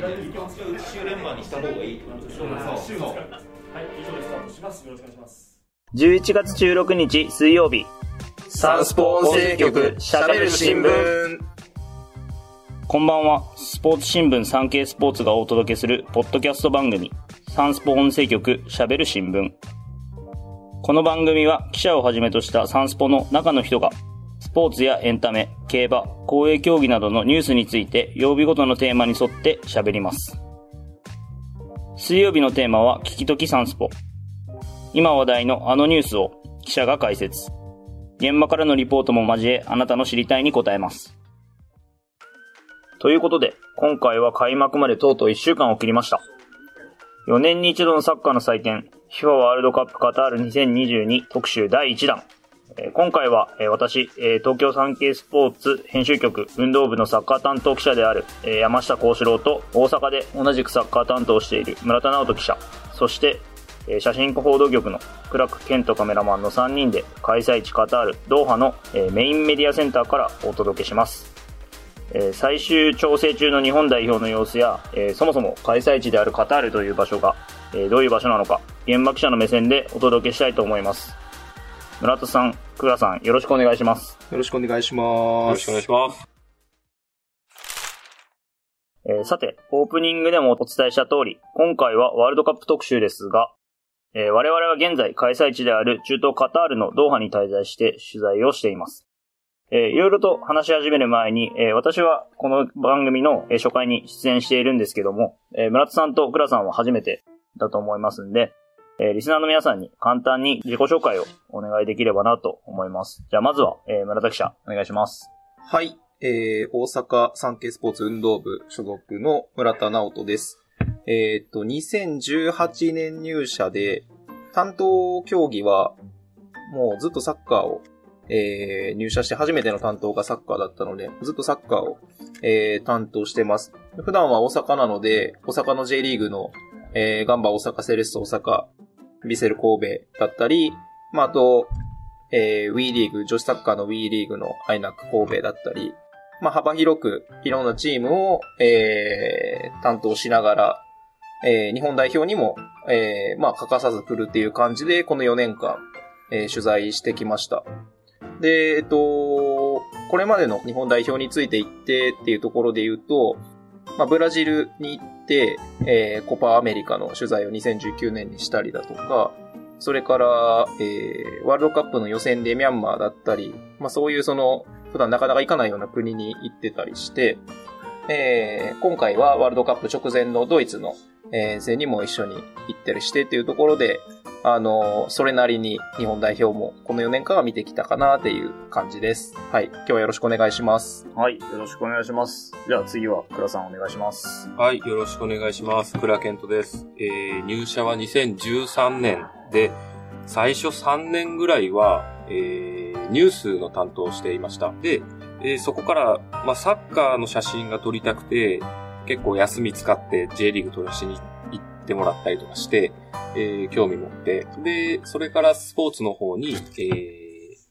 週連番にした方がいいってことでしょそうそうはい、以上でスタートします。よろしくお願いします。11月16日水曜日、サンスポ音声局、喋る新聞。こんばんは。スポーツ新聞産経スポーツがお届けするポッドキャスト番組、サンスポ音声局喋る新聞。この番組は記者をはじめとしたサンスポの中の人が、スポーツやエンタメ、競馬、公営競技などのニュースについて曜日ごとのテーマに沿って喋ります。水曜日のテーマは聞きときサンスポ。今話題のあのニュースを記者が解説。現場からのリポートも交え、あなたの知りたいに答えます。ということで、今回は開幕までとうとう1週間を切りました。4年に一度のサッカーの祭典、FIFA ワールドカップカタール2022特集第1弾。今回は、私、東京産経スポーツ編集局運動部のサッカー担当記者である、山下幸四郎と大阪で同じくサッカー担当している村田直人記者、そして、写真報道局の倉久健人カメラマンの3人で開催地カタール、ドーハの、メインメディアセンターからお届けします。最終調整中の日本代表の様子や、そもそも開催地であるカタールという場所が、どういう場所なのか、現場記者の目線でお届けしたいと思います。村田さん、倉さん、よろしくお願いします。よろしくお願いしよます。ろしくお願いします。えーさて、オープニングでもお伝えした通り、今回はワールドカップ特集ですが、えー我々は現在開催地である中東カタールのドーハに滞在して取材をしています。えーいろいろと話し始める前に、えー私はこの番組のえー初回に出演しているんですけども、えー村田さんと倉さんは初めてだと思いますんで、えーリスナーの皆さんに簡単に自己紹介をお願いできればなと思います。じゃあまずは、えー村田記者、お願いします。はい。えー、大阪産経スポーツ運動部所属の村田直人です。えーっと、2018年入社で、担当競技は、もうずっとサッカーを、えー、入社して初めての担当がサッカーだったので、ずっとサッカーを、えー、担当してます。普段は大阪なので、大阪の J リーグの、えー、ガンバ大阪セレッソ大阪、ビセル神戸だったり、まあ、あと、えー、WE リーグ、女子サッカーの WE リーグのアイナック神戸だったり、まあ、幅広くいろんなチームを、えー、担当しながら、えー、日本代表にも、えー、まあ、欠かさず来るっていう感じで、この4年間、えー、取材してきました。で、えっと、これまでの日本代表について言ってっていうところで言うと、まあ、ブラジルに行って、えー、コパアメリカの取材を2019年にしたりだとか、それから、えー、ワールドカップの予選でミャンマーだったり、まあそういうその、普段なかなか行かないような国に行ってたりして、えー、今回はワールドカップ直前のドイツの、えー遠征にも一緒に行ったりしてっていうところで、あのそれなりに日本代表もこの4年間は見てきたかなっていう感じです。はい。今日はよろしくお願いします。はい、よろしくお願いします。じゃあ次は倉さんお願いします。はい、よろしくお願いします。倉健人です。えー、入社は2013年で、最初3年ぐらいは、えー、ニュースの担当をしていました。で、えーそこから、まあ、サッカーの写真が撮りたくて、結構休み使って J リーグ撮らしに行ってもらったりとかして、えー興味持って、で、それからスポーツの方に、えー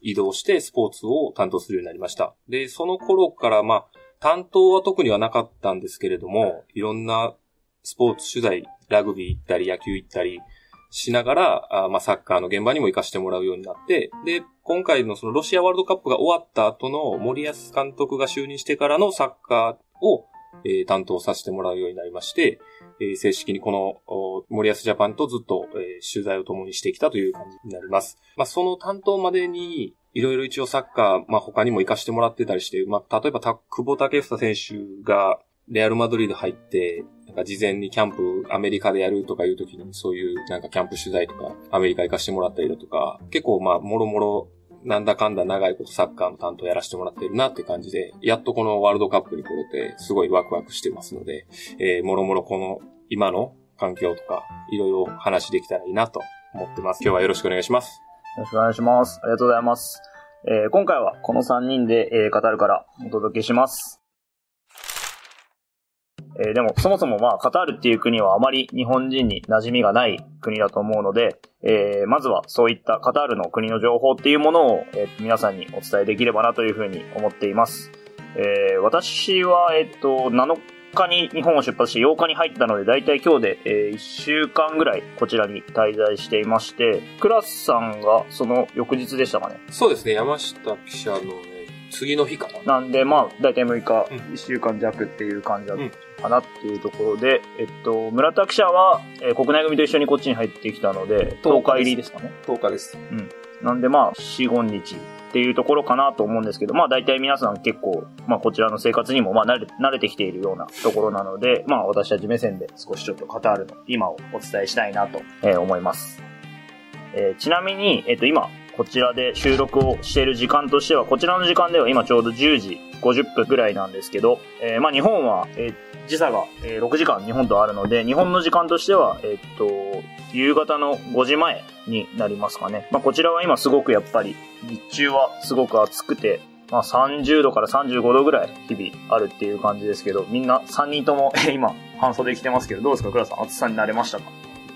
移動してスポーツを担当するようになりました。で、その頃から、まあ、担当は特にはなかったんですけれども、いろんなスポーツ取材、ラグビー行ったり野球行ったりしながら、あまあ、サッカーの現場にも行かせてもらうようになって、で、今回のそのロシアワールドカップが終わった後の森保監督が就任してからのサッカーを、えー担当させてもらうようになりまして、えー正式にこの森保ジャパンとずっと、えー取材を共にしてきたという感じになります。まあ、その担当までに、いろいろ一応サッカー、まあ、他にも活かしてもらってたりして、まあ、例えば、久保建英選手が、レアルマドリード入って、なんか事前にキャンプアメリカでやるとかいう時にそういうなんかキャンプ取材とかアメリカ行かしてもらったりだとか、結構まあもろもろなんだかんだ長いことサッカーの担当やらせてもらってるなって感じで、やっとこのワールドカップに来れてすごいワクワクしてますので、えー、もろもろこの今の環境とかいろいろ話できたらいいなと思ってます。今日はよろしくお願いします。よろしくお願いします。ありがとうございます。えー今回はこの3人で、えー語るからお届けします。えーでも、そもそもまあ、カタールっていう国はあまり日本人に馴染みがない国だと思うので、えーまずはそういったカタールの国の情報っていうものを、えー皆さんにお伝えできればなというふうに思っています。えー私は、えっと、7日に日本を出発して8日に入ったので、だいたい今日で、えー1週間ぐらいこちらに滞在していまして、クラスさんがその翌日でしたかね？そうですね、山下記者のね、次の日かな。なんで、まあ、だいたい6日、うん1週間弱っていう感じだっうんたかなっていうところで、えっと、村田記者は、えー国内組と一緒にこっちに入ってきたので、10日入りですかね。10日です。なんでまあ、4、5日っていうところかなと思うんですけど、まあ大体皆さん結構、まあこちらの生活にもまあ慣れ慣れてきているようなところなので、まあ私たち目線で少しちょっとカタールの今をお伝えしたいなと、えー思います。えーちなみに、えっ、と今、こちらで収録をしている時間としては、こちらの時間では今ちょうど10時50分ぐらいなんですけど、えーまあ日本は、えー時差が、えー6時間日本とあるので、日本の時間としては、えっ、と、夕方の5時前になりますかね。まあこちらは今すごくやっぱり、日中はすごく暑くて、まあ30度から35度ぐらい日々あるっていう感じですけど、みんな3人とも 今半袖着てますけど、どうですか倉さん？暑さに慣れましたか？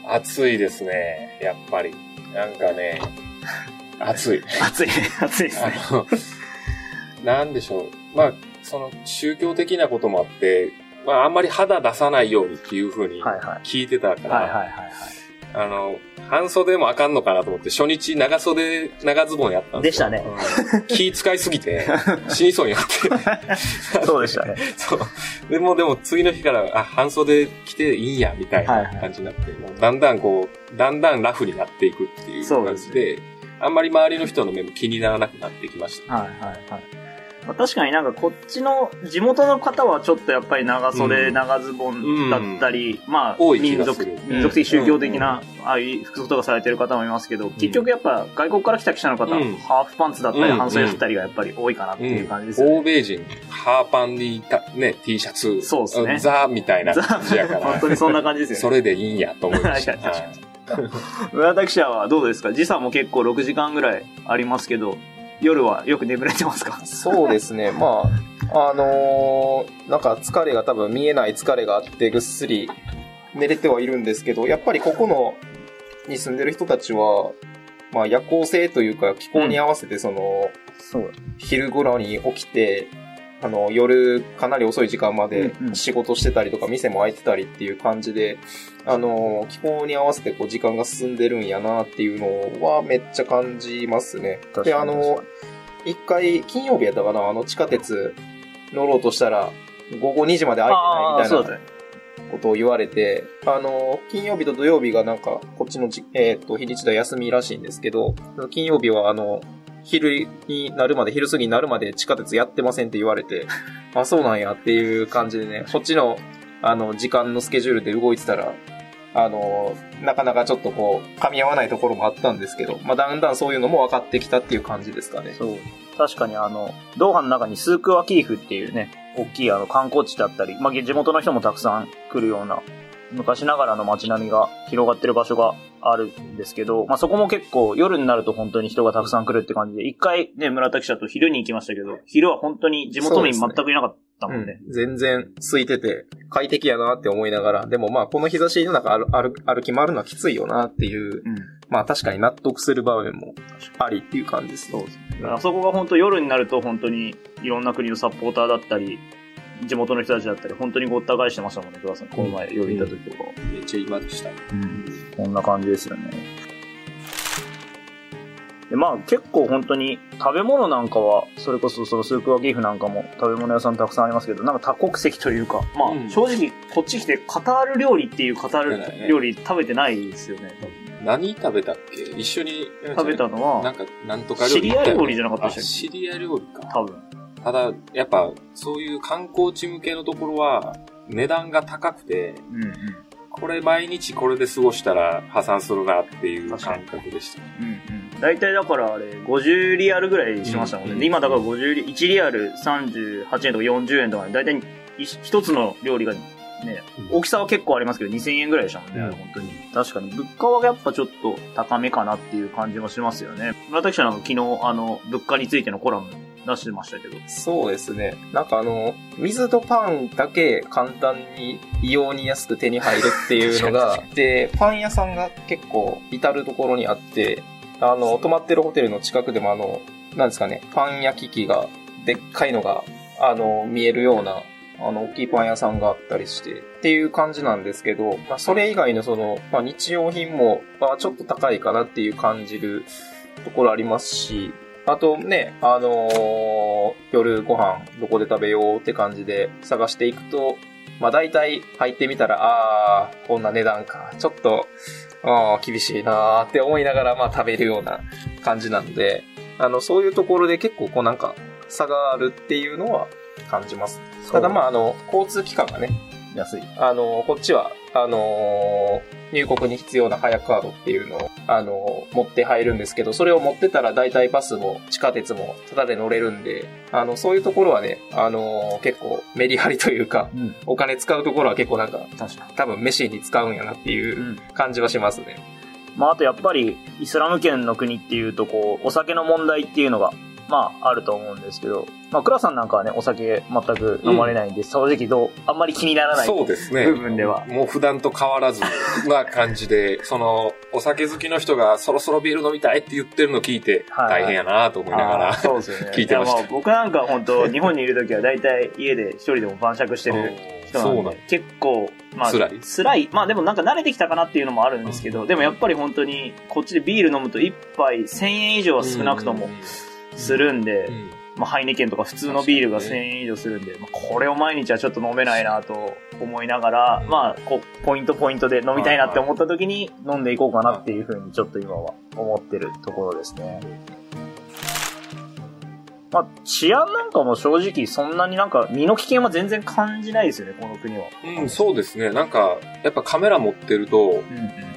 暑いですね、やっぱり。なんかね、暑い。暑い、暑いですね。あの、なんでしょう。まあ、その宗教的なこともあって、まあ、あんまり肌出さないようにっていうふうにはいはい。聞いてたから、はいはいはいはい。あの、半袖もあかんのかなと思って、初日長袖、長ズボンやったんですよ。でしたねうん気使いすぎて、死にそうになって。そうでしたね。そう。でも、でも次の日から、あ、半袖着ていいんや、みたいはいはない感じになって、もうだんだんこう、だんだんラフになっていくっていうそうです感じで、あんまり周りの人の目も気にならなくなってきました。はいはいはい。まあ、確かになんかこっちの地元の方はちょっとやっぱり長袖、うん。長ズボンだったり、まあ多い気民族、民族的宗教的な、ああいう服装とかされてる方もいますけど、結局やっぱ外国から来た記者の方、うん。ハーフパンツだったり、うん。半袖だったりがやっぱり多いかなっていう感じですよね。欧米人、ハーパンにた、ね、T シャツ、そうですね。ザみたいなザ感じやから、本当にそんな感じですよね。それでいいんやと思いました。確かに確かはい村田記者はどうですか？時差も結構6時間ぐらいありますけど、夜はよく眠れてますか？そうですね。まあ、あのーなんか疲れが多分見えない疲れがあってぐっすり寝れてはいるんですけど、やっぱりここの、に住んでる人たちは、まあ夜行性というか気候に合わせてその、そう。昼頃に起きて、あの、夜かなり遅い時間まで仕事してたりとか、店も開いてたりっていう感じで、あの、気候に合わせてこう時間が進んでるんやなっていうのはめっちゃ感じますね。で、あの、一回、金曜日やったかな、あの地下鉄乗ろうとしたら、午後2時まで開いてないみたいな。ことを言われて、あの、金曜日と土曜日がなんか、こっちのじ、えっ、と、日にちで休みらしいんですけど、金曜日はあの、昼になるまで、昼過ぎになるまで地下鉄やってませんって言われて、あ、そうなんやっていう感じでね、こっちの、あの、時間のスケジュールで動いてたら、あの、なかなかちょっとこう、噛み合わないところもあったんですけど、まあ、だんだんそういうのも分かってきたっていう感じですかね。そう。確かにあの、ドーハの中にスークワキーフっていうね、大きいあの観光地だったり、まあ、地元の人もたくさん来るような、昔ながらの街並みが広がってる場所があるんですけど、まあ、そこも結構夜になると本当に人がたくさん来るって感じで、一回ね、村田記者と昼に行きましたけど、昼は本当に地元民全くいなかったもんね。うん、全然空いてて快適やなって思いながら、でもまあこの日差しの中歩歩歩き回るのはきついよなっていう、うん。まあ確かに納得する場面もありっていう感じです。そうですだからあそこが本当夜になると本当にいろんな国のサポーターだったり、地元の人たちだったり、本当にごった返してましたもんね、倉さん。この前夜行った時とか。めっちゃ今でした。うん。こんな感じですよね。で、まあ結構本当に食べ物なんかは、それこそそのスークワギーフなんかも食べ物屋さんたくさんありますけど、なんか多国籍というか、まあ、うん正直こっち来てカタール料理っていうカタール料理食べてないですよね。何食べたっけ？一緒に、食べたのは、なんか、なんとか料理シリア料理じゃなかったでしたっけ？あシリア料理か。多分。ただ、やっぱ、そういう観光地向けのところは、値段が高くて、うんうん。これ毎日これで過ごしたら破産するなっていう感覚でした。うんうん。大体だからあれ、50リアルぐらいしましたもんね。うんで今だから50リ、1リアル38円とか40円とかね、大体一一つの料理がね、大きさは結構ありますけど、2000円ぐらいでしたもんね、うん本当に。確かに、物価はやっぱちょっと高めかなっていう感じもしますよね。村田記者なんか昨日、あの、物価についてのコラム出してましたけど。そうですね。なんかあの、水とパンだけ簡単に異様に安く手に入るっていうのが、で、パン屋さんが結構至るところにあって、あの、泊まってるホテルの近くでもあの、なんですかね、パン焼き器が、でっかいのが、あの、見えるようなあの、大きいパン屋さんがあったりして、っていう感じなんですけど、まあ、それ以外のその、まあ、日用品も、まあ、ちょっと高いかなっていう感じるところありますし、あとね、あのー夜ご飯どこで食べようって感じで探していくと、まあ大体入ってみたら、あー、こんな値段か。ちょっと、あー、厳しいなーって思いながら、まあ食べるような感じなんで、あの、そういうところで結構こうなんか差があるっていうのは感じます。ただまああの、交通機関がね、安い。あの、こっちは、あのー入国に必要な早カードっていうのを、あのー持って入るんですけど、それを持ってたら大体バスも地下鉄もタダで乗れるんで、あの、そういうところはね、あのー結構メリハリというか、うん。お金使うところは結構なんか、確かに。多分飯に使うんやなっていううん感じはしますね。まあ、あとやっぱり、イスラム圏の国っていうと、こう、お酒の問題っていうのが、まあ、あると思うんですけど、まあ、倉さんなんかはね、お酒全く飲まれないんで、正直どう、あんまり気にならない。そうですね。部分ではもう普段と変わらずな感じで、その、お酒好きの人がそろそろビール飲みたいって言ってるのを聞いて、はい大変やなと思いながら。そうですよね。聞いてました僕なんか本当、日本にいるときは大体家で一人でも晩酌してる人なんで、結構、まあ、辛い？辛い。まあでもなんか慣れてきたかなっていうのもあるんですけど、でもやっぱり本当に、こっちでビール飲むと一杯1000円以上は少なくともするんで、うん。まあ、ハイネケンとか普通のビールが1000確かにね円以上するんで、まあ、これを毎日はちょっと飲めないなと思いながら、うんまあ、こう、ポイントポイントで飲みたいなって思った時に飲んでいこうかなっていうふうにちょっと今は思ってるところですね。まあ、治安なんかも正直そんなになんか身の危険は全然感じないですよね、この国は。うん、そうですね。なんか、やっぱカメラ持ってると、うんうん。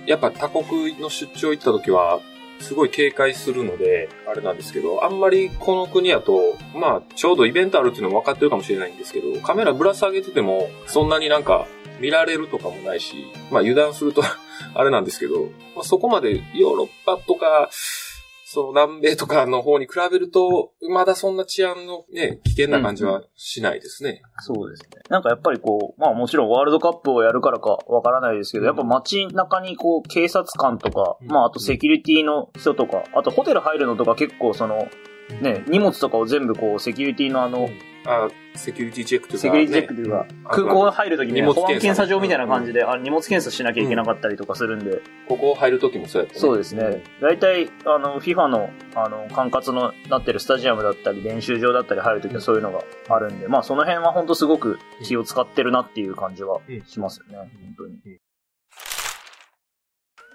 やっぱ他国の出張行った時は、すごい警戒するので、あれなんですけど、あんまりこの国やと、まあ、ちょうどイベントあるっていうのも分かってるかもしれないんですけど、カメラぶら下げてても、そんなになんか、見られるとかもないし、まあ油断すると あれなんですけど、まあ、そこまでヨーロッパとか、その南米とかの方に比べると、まだそんな治安のね、危険な感じはしないですね。そうですね。なんかやっぱりこう、まあもちろんワールドカップをやるからかわからないですけど、うん。やっぱ街中にこう警察官とか、うん。まああとセキュリティの人とか、あとホテル入るのとか結構その、ね、荷物とかを全部こうセキュリティのあの、あセキュリティチェックというか、セキュリティチェックというか、うん。空港入るときにね荷物保安検査場みたいな感じで、あ荷物検査しなきゃいけなかったりとかするんで、ここ入る時もそうやったね。そうですね。大体、あの、FIFA の、あの、管轄のなってるスタジアムだったり、練習場だったり入るときはそういうのがあるんで、まあその辺は本当すごく気を使ってるなっていう感じはしますよね、本当に。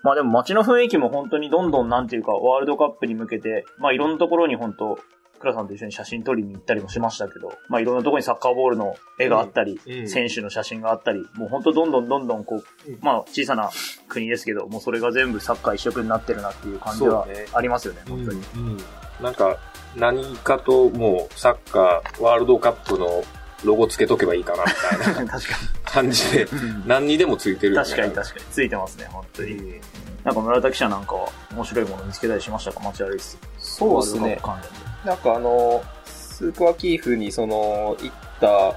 まあでも街の雰囲気も本当にどんどんなんていうか、ワールドカップに向けて、まあいろんなところに本当、倉さんと一緒に写真撮りに行ったりもしましたけど、まあいろんなところにサッカーボールの絵があったり、うん選手の写真があったり、もう本当どんどんどんどんこう、うんまあ小さな国ですけど、もうそれが全部サッカー一色になってるなっていう感じはありますよね、本当に。うんなんか、何かともうサッカー、ワールドカップのロゴつけとけばいいかな、みたいな 確か感じで、に。何にでもついてるよね確かに確かに。ついてますね、本当に。なんか村田記者なんかは面白いもの見つけたりしましたか？街歩いてて。そうですね。なんかあの、スーパーキーフにその、行った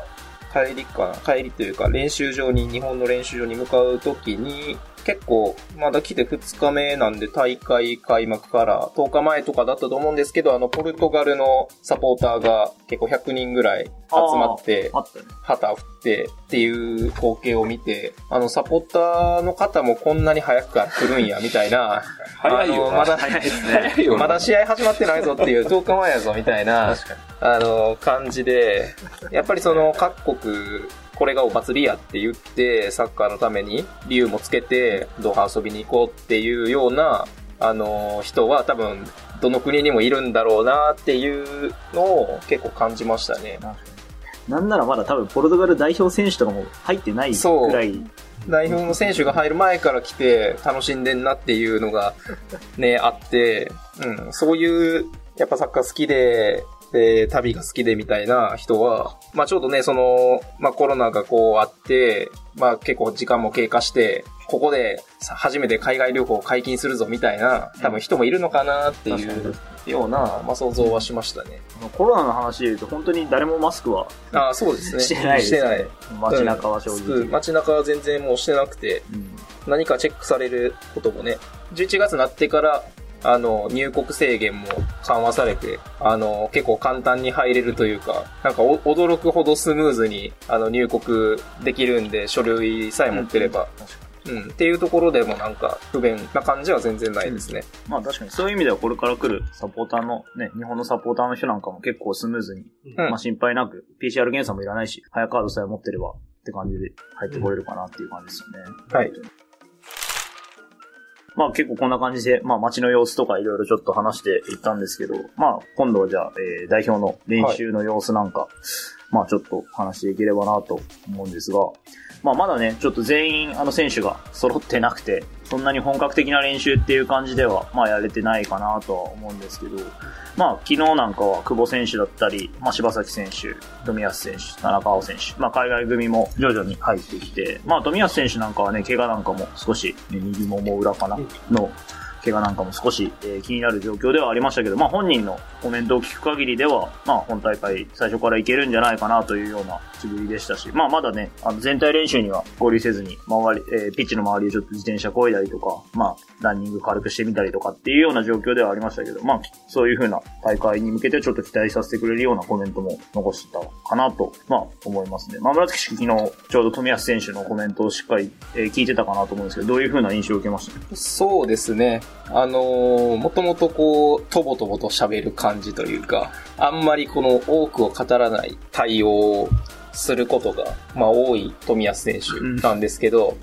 帰りかな帰りというか練習場に、日本の練習場に向かうときに、結構、まだ来て2日目なんで大会開幕から10日前とかだったと思うんですけど、あの、ポルトガルのサポーターが結構100人ぐらい集まって。旗振ってっていう光景を見て、あの、サポーターの方もこんなに早くから来るんや、みたいな。早いよまだ早いですね。まだ試合始まってないぞっていう、10日前やぞ、みたいな。あの、感じで、やっぱりその各国、これがお祭りやって言って、サッカーのために理由もつけて、ドーハ遊びに行こうっていうような、あの、人は多分、どの国にもいるんだろうなっていうのを結構感じましたね。なんならまだ多分ポルトガル代表選手とかも入ってないぐらい。代表の選手が入る前から来て楽しんでんなっていうのがね、あって、うん、そういう、やっぱサッカー好きで、で、旅が好きでみたいな人は、まあちょうどね、その、まあコロナがこうあって、まあ結構時間も経過して、ここでさ初めて海外旅行を解禁するぞみたいな、多分人もいるのかなっていうような、まあ想像はしましたね。コロナの話で言うと本当に誰もマスクはああ、そうですね。してないしてない。街中は正直。うん街中は全然もうしてなくて、うん何かチェックされることもね、11月になってから、あの、入国制限も緩和されて、あの、結構簡単に入れるというか、なんかお驚くほどスムーズに、あの、入国できるんで、書類さえ持ってれば。うん、っていうところでもなんか不便な感じは全然ないですね。まあ確かにそういう意味ではこれから来るサポーターのね、日本のサポーターの人なんかも結構スムーズに、うんまあ心配なく、PCR 検査もいらないし、早カードさえ持ってればって感じで入ってこれるかなっていう感じですよね。はい。まあ結構こんな感じで、まあ街の様子とかいろいろちょっと話していったんですけど、まあ今度はじゃあ、えー代表の練習の様子なんか、まあちょっと話していければなと思うんですが、まあまだね、ちょっと全員あの選手が揃ってなくて、そんなに本格的な練習っていう感じでは、まあやれてないかなとは思うんですけど、まあ昨日なんかは久保選手だったり、まあ柴崎選手、富安選手、田中碧選手、まあ海外組も徐々に入ってきて、まあ富安選手なんかはね、怪我なんかも少し、ね右もも裏かなの怪我なんかも少し、えー気になる状況ではありましたけど、まあ本人のコメントを聞く限りでは、まあ本大会最初からいけるんじゃないかなというような口ぶりでしたし、まあまだね、あの全体練習には合流せずに、周り、えーピッチの周りをちょっと自転車漕いだりとか、まあランニング軽くしてみたりとかっていうような状況ではありましたけど、まあそういう風な大会に向けてちょっと期待させてくれるようなコメントも残してたかなと、まあ思いますね。まあ村月氏昨日ちょうど富安選手のコメントをしっかり、えー聞いてたかなと思うんですけど、どういう風な印象を受けました？そうですね。あのーもともとこう、とぼとぼと喋る感じというか、あんまりこの多くを語らない対応をすることが、まあ多い富安選手なんですけど、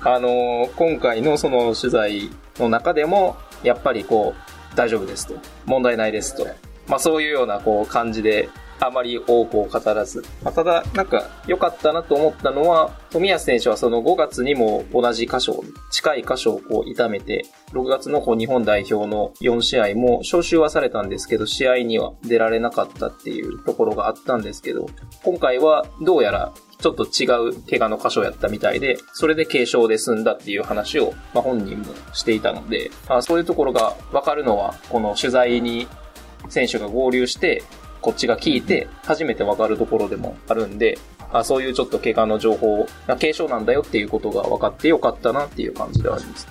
あのー今回のその取材の中でも、やっぱりこう、大丈夫ですと。問題ないですと。まあそういうようなこう感じで、あまり多くを語らず。まあ、ただ、なんか良かったなと思ったのは、富安選手はその5月にも同じ箇所、近い箇所をこう痛めて、6月のこう日本代表の4試合も招集はされたんですけど、試合には出られなかったっていうところがあったんですけど、今回はどうやらちょっと違う怪我の箇所やったみたいで、それで軽傷で済んだっていう話を、まあ、本人もしていたので、まあ、そういうところが分かるのは、この取材に選手が合流して、こっちが聞いて、初めて分かるところでもあるんで、あそういうちょっと怪我の情報、あ軽傷なんだよっていうことが分かってよかったなっていう感じではあります。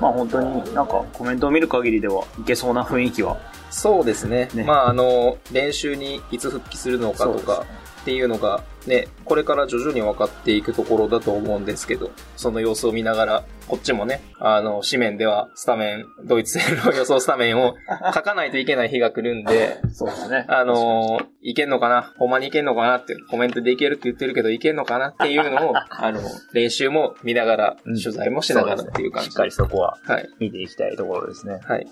まあ本当になんかコメントを見る限りではいけそうな雰囲気は。そうですね。ねまあ、あの、練習にいつ復帰するのかとかっていうのが、ね、これから徐々に分かっていくところだと思うんですけど、その様子を見ながら、こっちもね、あの、紙面ではスタメン、ドイツ戦の 予想スタメンを書かないといけない日が来るんで、そうですね。あのーいけんのかな？ほんまにいけんのかなって、コメントでいけるって言ってるけど、いけんのかな？っていうのを、あの、練習も見ながら、うん取材もしながらっていう感じしっかりそこははい。見ていきたいところですね。はい。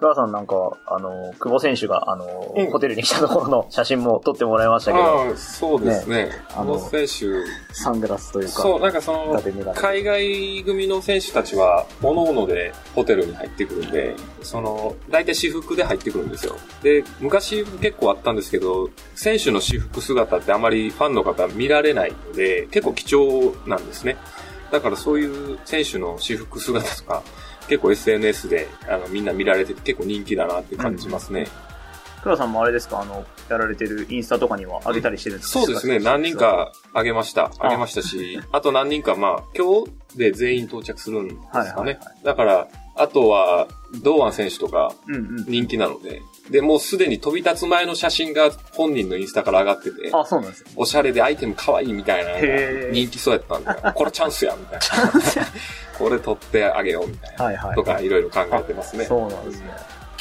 倉さんなんかは、あの、久保選手が、あの、うんホテルに来たところの写真も撮ってもらいましたけど、そうですね。あのこの選手、サングラスというか、そう、なんかその、海外組の選手たちは、各々でホテルに入ってくるんで、その、大体私服で入ってくるんですよ。で、昔結構あったんですけど、選手の私服姿ってあまりファンの方見られないので、結構貴重なんですね。だからそういう選手の私服姿とか、結構 SNS であのみんな見られてて結構人気だなって感じますね。倉さんもあれですか、あの、やられてるインスタとかには上げたりしてるんですか？そうですね。何人。かあげました。あげましたし、あと何人か、まあ、今日で全員到着するんですかね。はいはいはいだから、あとは、堂安選手とかうんうん。人気なので、で、もうすでに飛び立つ前の写真が本人のインスタから上がってて、あ、そうなんですよ。おしゃれでアイテム可愛いみたいな人気そうやったんで、これチャンスや、みたいな。これ取ってあげよう、みたいな。はいはい。とか、いろいろ考えてますね。そうなんですね。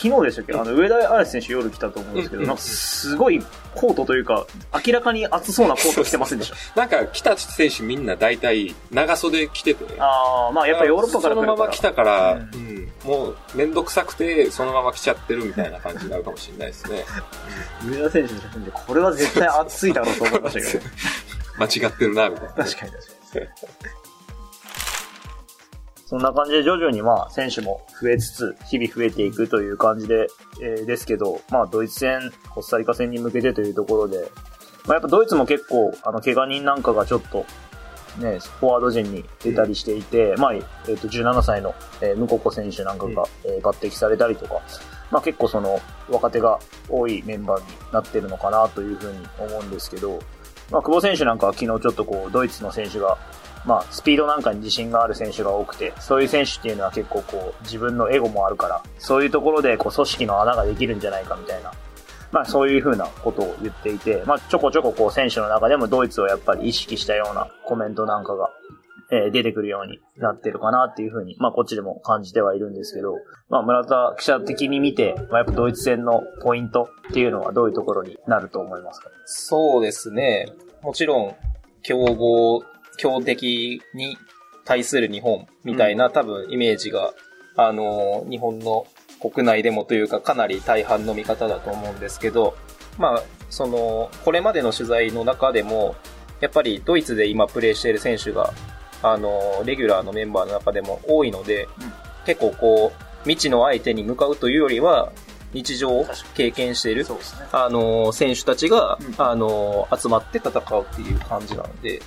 昨日でしたっけ？あの、上田嵐選手夜来たと思うんですけど、うんなんかすごいコートというか、明らかに暑そうなコート着てませんでした？なんか、来た選手みんな大体長袖着てて、ああ、まあやっぱりヨーロッパから来るからそのまま来たから、ううんもうめんどくさくて、そのまま来ちゃってるみたいな感じになるかもしれないですね。上田選手の写真で、これは絶対暑いだろうと思いましたけど。間違ってるな、みたいな。確かに確かに。そんな感じで徐々にまあ選手も増えつつ、日々増えていくという感じで、えーですけど、まあドイツ戦、コスタリカ戦に向けてというところで、まあやっぱドイツも結構、あの、怪我人なんかがちょっと、ね、フォワード陣に出たりしていて、まあ、えっ、と、17歳の、えームココ選手なんかが、えー抜擢されたりとか、まあ結構その、若手が多いメンバーになってるのかなというふうに思うんですけど、まあ、久保選手なんかは昨日ちょっとこう、ドイツの選手が、まあ、スピードなんかに自信がある選手が多くて、そういう選手っていうのは結構こう、自分のエゴもあるから、そういうところでこう、組織の穴ができるんじゃないかみたいな、まあそういう風なことを言っていて、まあちょこちょここう、選手の中でもドイツをやっぱり意識したようなコメントなんかが、え出てくるようになってるかなっていう風に、まあこっちでも感じてはいるんですけど、まあ村田記者的に見て、まあやっぱドイツ戦のポイントっていうのはどういうところになると思いますか？そうですね。もちろん、強豪、強敵に対する日本みたいな、多分イメージが、あの、日本の国内でもというかかなり大半の見方だと思うんですけど、まあ、その、これまでの取材の中でも、やっぱりドイツで今プレーしている選手が、あの、レギュラーのメンバーの中でも多いので、結構こう、未知の相手に向かうというよりは、日常を経験しているね。あの、選手たちが、うん。あの、集まって戦うっていう感じなので、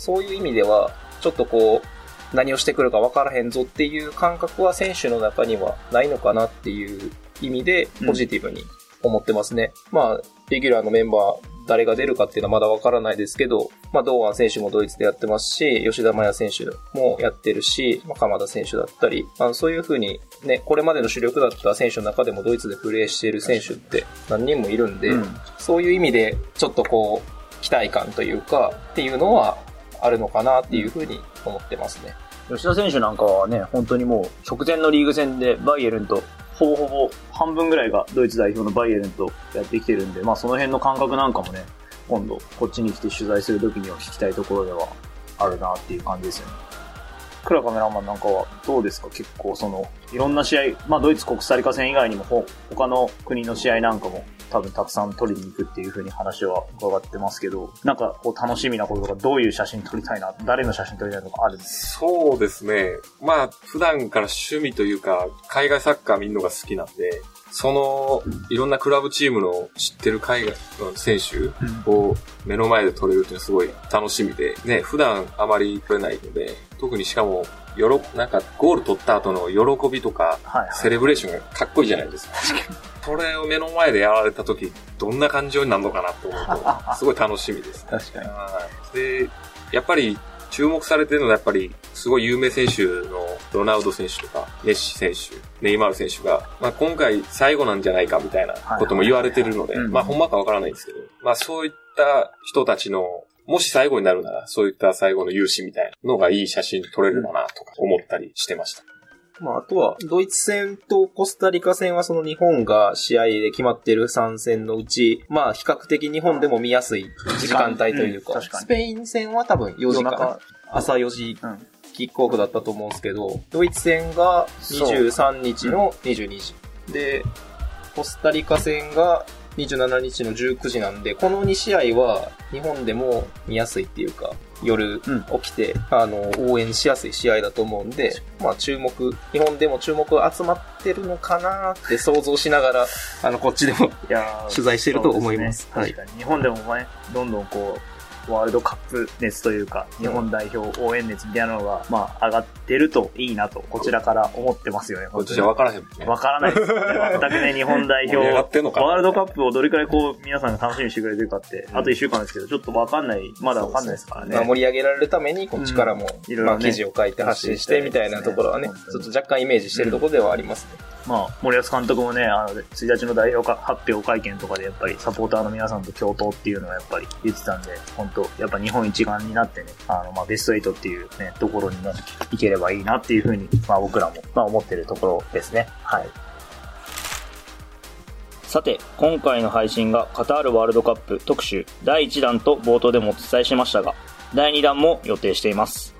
そういう意味では、ちょっとこう、何をしてくるか分からへんぞっていう感覚は選手の中にはないのかなっていう意味で、うんポジティブに思ってますね。まあ、レギュラーのメンバー、誰が出るかっていうのはまだ分からないですけど、まあ、堂安選手もドイツでやってますし、吉田麻也選手もやってるし、まあ、鎌田選手だったり、あのそういう風にね、これまでの主力だった選手の中でもドイツでプレーしている選手って何人もいるんで、うんそういう意味で、ちょっとこう、期待感というか、っていうのはあるのかなっていうふうに思ってますね。吉田選手なんかはね、本当にもう直前のリーグ戦でバイエルンと、ほぼほぼ半分ぐらいがドイツ代表のバイエルンとやってきてるんで、まあその辺の感覚なんかもね、今度こっちに来て取材するときには聞きたいところではあるなっていう感じですよね。クラカメラマンなんかはどうですか？結構その、いろんな試合、まあドイツ国スタリカ戦以外にもほ他の国の試合なんかも多分たくさん撮りに行くっていう風に話は伺ってますけど、なんかこう楽しみなこととかどういう写真撮りたいな、誰の写真撮りたいとかあるんですそうですね。まあ、普段から趣味というか、海外サッカー見るのが好きなんで、その、いろんなクラブチームの知ってる海外の選手を目の前で撮れるっていうのはすごい楽しみで、ね、普段あまり撮れないので、特にしかも、よろ、なんかゴール取った後の喜びとか。セレブレーションがかっこいいじゃないですか。それを目の前でやられた時、どんな感情になるのかなと思うと、すごい楽しみです。確かに。はいで、やっぱり注目されてるのはやっぱりすごい有名選手のロナウド選手とかメッシ選手、ネイマール選手が、まあ、今回最後なんじゃないかみたいなことも言われてるので、まあほんまかわからないんですけど、まあそういった人たちのもし最後になるなら、そういった最後の勇姿みたいなのがいい写真撮れるのかなとか思ったりしてました。まあ、あとは、ドイツ戦とコスタリカ戦はその日本が試合で決まってる3戦のうち、まあ、比較的日本でも見やすい時間帯というか、うん確かにスペイン戦は多分4時間、朝4時うん。キックオフだったと思うんですけど、ドイツ戦が23日の22時。で、コスタリカ戦が27日の19時なんで、この2試合は日本でも見やすいっていうか、夜うん。起きて、あの、応援しやすい試合だと思うんで、まあ注目、日本でも注目が集まってるのかなって想像しながら、あの、こっちでも取材してると思います。すね。確かに。日本でもね、どんどんこう、ワールドカップ熱というか、日本代表応援熱みたいなのが、まあ、上がってるといいなと、こちらから思ってますよね。こっちじゃわからへんもんね。わからないですよね。全くね、日本代表、ワールドカップをどれくらいこう、皆さんが楽しみにしてくれてるかって、あと一週間ですけど、ちょっとわかんない、まだわかんないですからね。まあ、盛り上げられるために、こっちからも、いろいろ記事を書いて発信してみたいなところはね、うんちょっと若干イメージしてるところではありますね。まあ、森保監督もね、あの、1日の代表か発表会見とかでやっぱりサポーターの皆さんと共闘っていうのはやっぱり言ってたんで、本当やっぱ日本一丸になってね、あの、まあ、ベスト8っていうね、ところにも行ければいいなっていうふうに、まあ僕らも、まあ思ってるところですね。はい。さて、今回の配信がカタールワールドカップ特集第1弾と冒頭でもお伝えしましたが、第2弾も予定しています。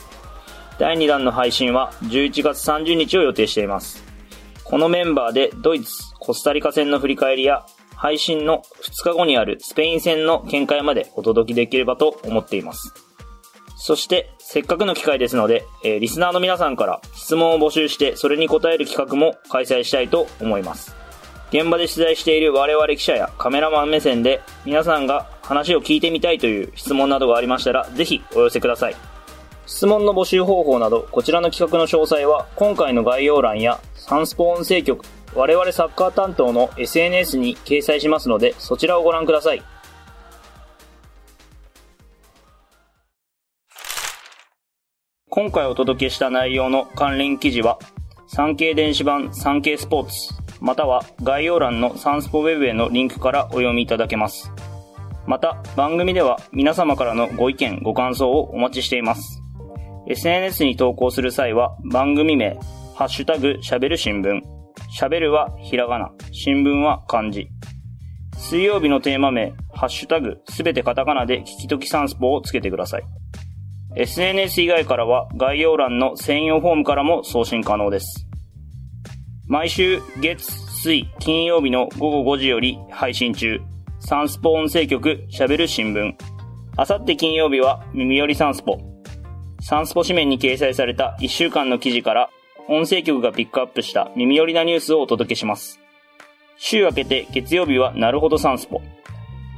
第2弾の配信は11月30日を予定しています。このメンバーでドイツ、コスタリカ戦の振り返りや、配信の2日後にあるスペイン戦の見解までお届けできればと思っています。そして、せっかくの機会ですので、えーリスナーの皆さんから質問を募集して、それに答える企画も開催したいと思います。現場で取材している我々記者やカメラマン目線で、皆さんが話を聞いてみたいという質問などがありましたら、ぜひお寄せください。質問の募集方法など、こちらの企画の詳細は、今回の概要欄や、サンスポ音声局、我々サッカー担当の SNS に掲載しますので、そちらをご覧ください。今回お届けした内容の関連記事は、産経電子版産経スポーツ、または概要欄のサンスポウェブへのリンクからお読みいただけます。また、番組では皆様からのご意見、ご感想をお待ちしています。SNS に投稿する際は、番組名、ハッシュタグ、しゃべる新聞。しゃべるはひらがな、新聞は漢字。水曜日のテーマ名、ハッシュタグ、すべてカタカナで聞きときサンスポをつけてください。SNS 以外からは概要欄の専用フォームからも送信可能です。毎週月、水、金曜日の午後5時より配信中。サンスポ音声局しゃべる新聞。あさって金曜日は耳寄りサンスポ。サンスポ紙面に掲載された1週間の記事から音声局がピックアップした耳寄りなニュースをお届けします。週明けて月曜日はなるほどサンスポ。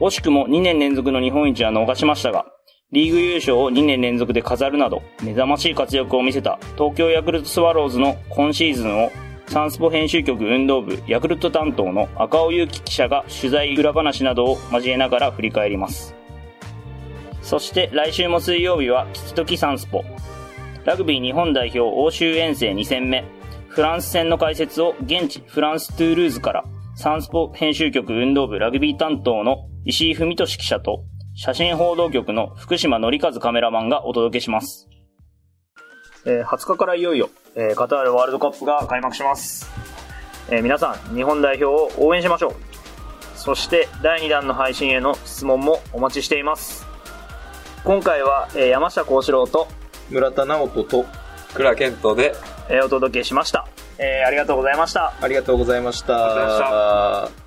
惜しくも2年連続の日本一は逃しましたが、リーグ優勝を2年連続で飾るなど、目覚ましい活躍を見せた東京ヤクルトスワローズの今シーズンを、サンスポ編集局運動部ヤクルト担当の赤尾祐樹記者が取材裏話などを交えながら振り返ります。そして来週も水曜日は、キキトキサンスポ。ラグビー日本代表欧州遠征2戦目、フランス戦の解説を現地フランストゥールーズから、サンスポ編集局運動部ラグビー担当の石井文俊記者と、写真報道局の福島則和カメラマンがお届けします。えー20日からいよいよ、えーカタールワールドカップが開幕します。えー皆さん、日本代表を応援しましょう。そして、第2弾の配信への質問もお待ちしています。今回は、えー山下幸四郎と、村田直人と、倉健人で、えーお届けしました。えーありがとうございました。ありがとうございました。